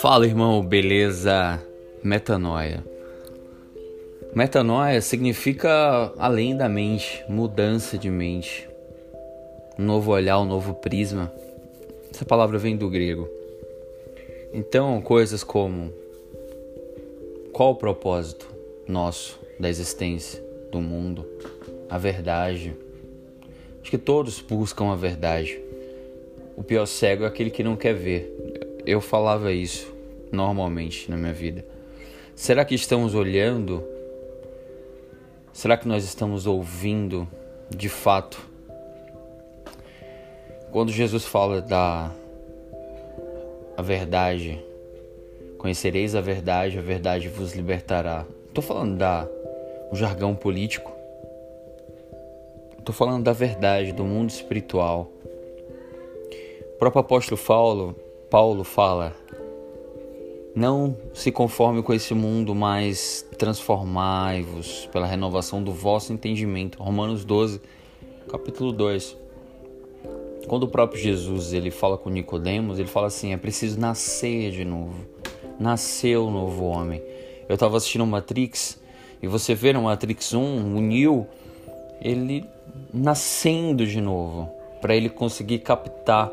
Fala irmão, beleza? Metanoia. Metanoia significa além da mente, mudança de mente, um novo olhar, um novo prisma. Essa palavra vem do grego. Então, coisas como qual o propósito nosso da existência, do mundo, a verdade. Acho que todos buscam a verdade. O pior cego é aquele que não quer ver. Eu falava isso normalmente na minha vida? Será que estamos olhando? Será que nós estamos ouvindo de fato? Quando Jesus fala da a verdade, conhecereis a verdade, a verdade vos libertará. Estou falando da jargão político. Estou falando da verdade, do mundo espiritual. O próprio apóstolo Paulo, Paulo fala não se conforme com esse mundo, mas transformai-vos pela renovação do vosso entendimento. Romanos 12, capítulo 2. Quando o próprio Jesus ele fala com Nicodemos, ele fala assim: é preciso nascer de novo. Nasceu o novo homem. Eu estava assistindo Matrix e você vê no Matrix 1, o Neo, ele nascendo de novo, para ele conseguir captar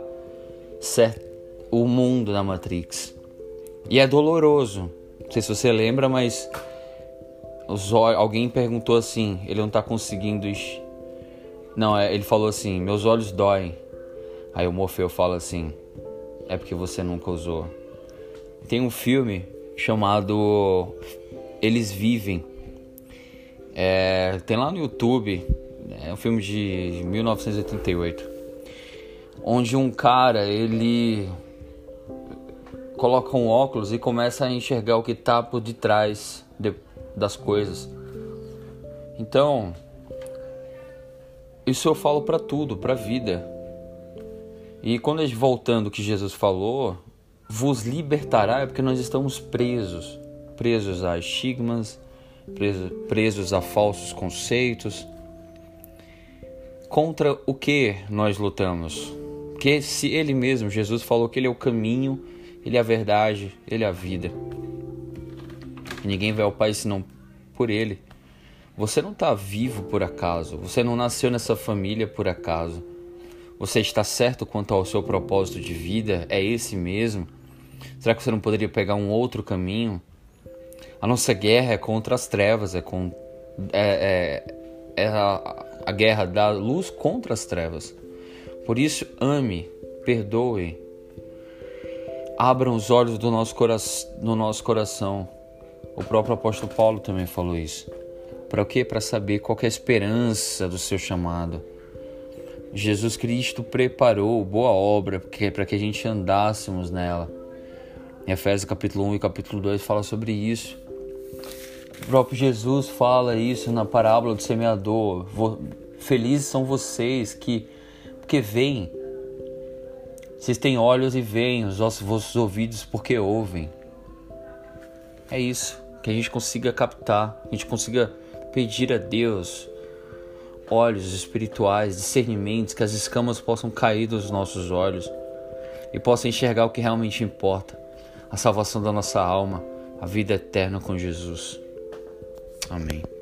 certo, o mundo da Matrix. E é doloroso. Não sei se você lembra, mas os alguém perguntou assim, ele não está conseguindo. Não, é, ele falou assim: "Meus olhos doem". Aí o Morfeu fala assim: "É porque você nunca usou". Tem um filme chamado Eles Vivem. É, tem lá no YouTube, é um filme de 1988, onde um cara ele coloca um óculos e começa a enxergar o que está por detrás de, das coisas. Então, isso eu falo para tudo, para vida. E quando gente voltando que Jesus falou, vos libertará é porque nós estamos presos, presos a estigmas, presos, presos a falsos conceitos. Contra o que nós lutamos? Que se ele mesmo, Jesus falou que ele é o caminho, ele é a verdade, Ele é a vida. ninguém vai ao Pai senão por Ele. Você não está vivo por acaso. Você não nasceu nessa família por acaso. Você está certo quanto ao seu propósito de vida? É esse mesmo? Será que você não poderia pegar um outro caminho? A nossa guerra é contra as trevas, é, com, é, é, é a, a guerra da luz contra as trevas. Por isso, ame, perdoe, abram os olhos do nosso, cora do nosso coração. O próprio apóstolo Paulo também falou isso. Para o quê? Para saber qual é a esperança do seu chamado. Jesus Cristo preparou boa obra para que a gente andássemos nela. Em Efésios capítulo 1 e capítulo 2 fala sobre isso. O próprio Jesus fala isso na parábola do semeador. Felizes são vocês que porque veem vocês têm olhos e veem, os vossos ouvidos porque ouvem. É isso. Que a gente consiga captar, a gente consiga pedir a Deus olhos espirituais, discernimentos, que as escamas possam cair dos nossos olhos e possam enxergar o que realmente importa: a salvação da nossa alma, a vida eterna com Jesus. on me.